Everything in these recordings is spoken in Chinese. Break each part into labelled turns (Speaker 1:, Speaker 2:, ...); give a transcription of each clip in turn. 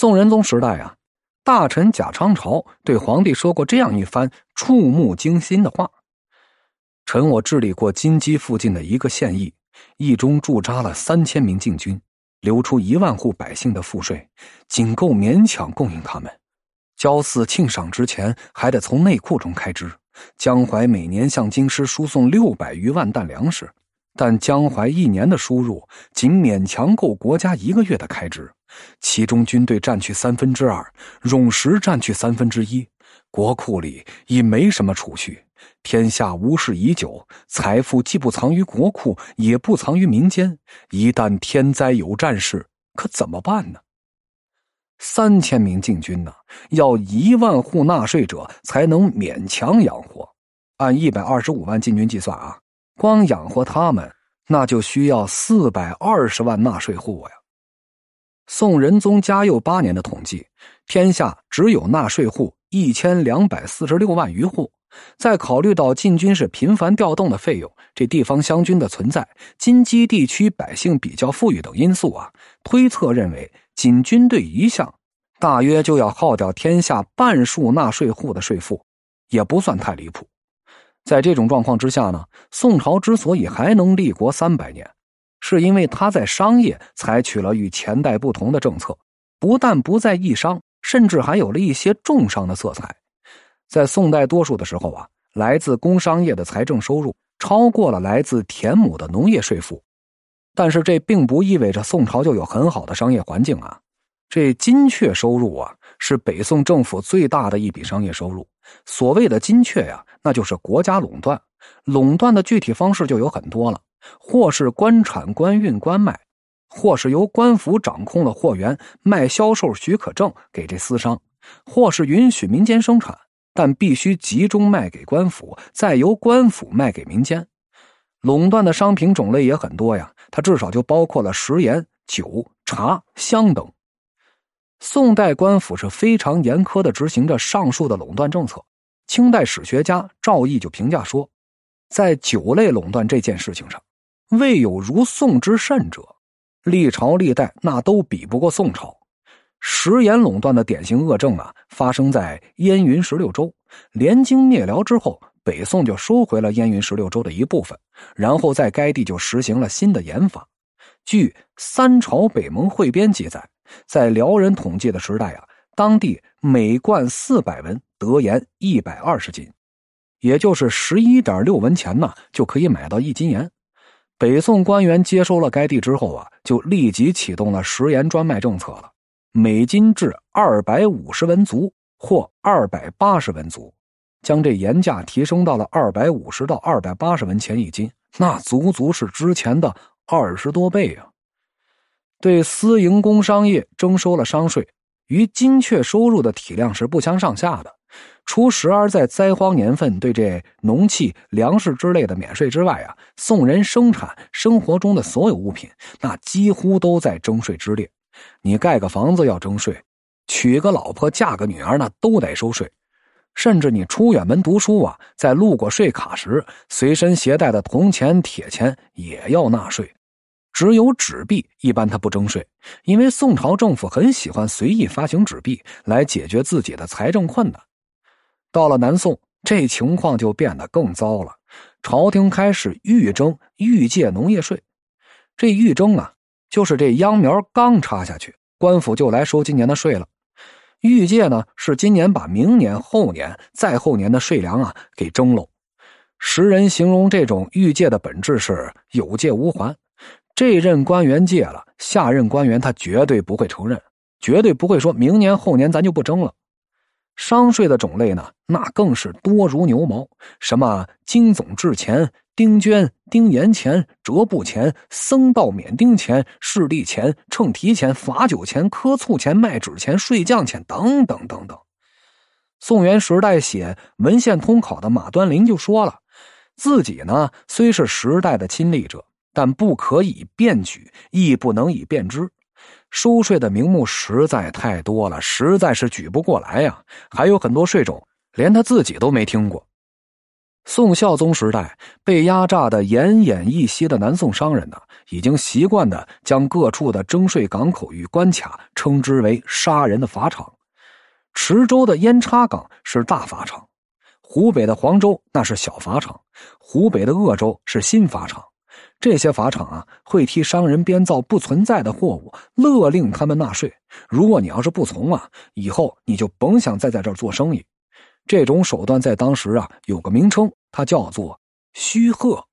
Speaker 1: 宋仁宗时代啊，大臣贾昌朝对皇帝说过这样一番触目惊心的话：“臣我治理过金鸡附近的一个县邑，邑中驻扎了三千名禁军，留出一万户百姓的赋税，仅够勉强供应他们。交祀庆赏之前，还得从内库中开支。江淮每年向京师输送六百余万担粮食。”但江淮一年的输入仅勉强够国家一个月的开支，其中军队占去三分之二，冗食占去三分之一，国库里已没什么储蓄。天下无事已久，财富既不藏于国库，也不藏于民间。一旦天灾有战事，可怎么办呢？三千名禁军呢，要一万户纳税者才能勉强养活。按一百二十五万禁军计算啊。光养活他们，那就需要四百二十万纳税户呀。宋仁宗嘉佑八年的统计，天下只有纳税户一千两百四十六万余户。再考虑到禁军是频繁调动的费用，这地方湘军的存在，金鸡地区百姓比较富裕等因素啊，推测认为仅军队一项，大约就要耗掉天下半数纳税户的税赋，也不算太离谱。在这种状况之下呢，宋朝之所以还能立国三百年，是因为他在商业采取了与前代不同的政策，不但不再抑商，甚至还有了一些重商的色彩。在宋代多数的时候啊，来自工商业的财政收入超过了来自田亩的农业税赋，但是这并不意味着宋朝就有很好的商业环境啊。这金阙收入啊，是北宋政府最大的一笔商业收入。所谓的金阙呀。那就是国家垄断，垄断的具体方式就有很多了，或是官产、官运、官卖，或是由官府掌控了货源卖销售许可证给这私商，或是允许民间生产，但必须集中卖给官府，再由官府卖给民间。垄断的商品种类也很多呀，它至少就包括了食盐、酒、茶、香等。宋代官府是非常严苛的执行着上述的垄断政策。清代史学家赵翼就评价说，在酒类垄断这件事情上，未有如宋之甚者。历朝历代那都比不过宋朝。食盐垄断的典型恶政啊，发生在燕云十六州。联京灭辽之后，北宋就收回了燕云十六州的一部分，然后在该地就实行了新的盐法。据《三朝北盟汇编》记载，在辽人统计的时代啊。当地每贯四百文得盐一百二十斤，也就是十一点六文钱呢，就可以买到一斤盐。北宋官员接收了该地之后啊，就立即启动了食盐专卖政策了，每斤至二百五十文足或二百八十文足，将这盐价提升到了二百五十到二百八十文钱一斤，那足足是之前的二十多倍啊！对私营工商业征收了商税。与金确收入的体量是不相上下的，除时而在灾荒年份对这农器、粮食之类的免税之外啊，宋人生产生活中的所有物品，那几乎都在征税之列。你盖个房子要征税，娶个老婆、嫁个女儿，那都得收税。甚至你出远门读书啊，在路过税卡时，随身携带的铜钱、铁钱也要纳税。只有纸币，一般他不征税，因为宋朝政府很喜欢随意发行纸币来解决自己的财政困难。到了南宋，这情况就变得更糟了，朝廷开始预征预借农业税。这预征啊，就是这秧苗刚插下去，官府就来收今年的税了。预借呢，是今年把明年、后年、再后年的税粮啊给征喽。时人形容这种预借的本质是有借无还。这任官员借了，下任官员他绝对不会承认，绝对不会说明年后年咱就不征了。商税的种类呢，那更是多如牛毛，什么金总制钱、丁绢、丁盐钱、折布钱、僧道免丁钱、势利钱、秤提钱、罚酒钱、磕醋钱、卖纸钱、税匠钱等等等等。宋元时代写文献通考的马端林就说了，自己呢虽是时代的亲历者。但不可以辩举，亦不能以辩之。收税的名目实在太多了，实在是举不过来呀。还有很多税种，连他自己都没听过。宋孝宗时代被压榨的奄奄一息的南宋商人呢，已经习惯的将各处的征税港口与关卡称之为杀人的法场。池州的烟叉港是大法场，湖北的黄州那是小法场，湖北的鄂州是新法场。这些法场啊，会替商人编造不存在的货物，勒令他们纳税。如果你要是不从啊，以后你就甭想再在这儿做生意。这种手段在当时啊，有个名称。它叫做虚贺，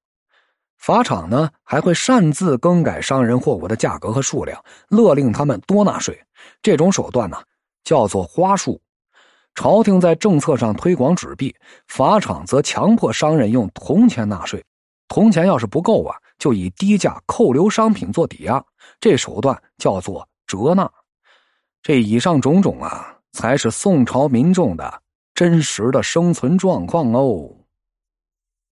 Speaker 1: 法场呢还会擅自更改商人货物的价格和数量，勒令他们多纳税。这种手段呢叫做花术。朝廷在政策上推广纸币，法场则强迫商人用铜钱纳税。铜钱要是不够啊，就以低价扣留商品做抵押。这手段叫做折纳。这以上种种啊，才是宋朝民众的真实的生存状况哦。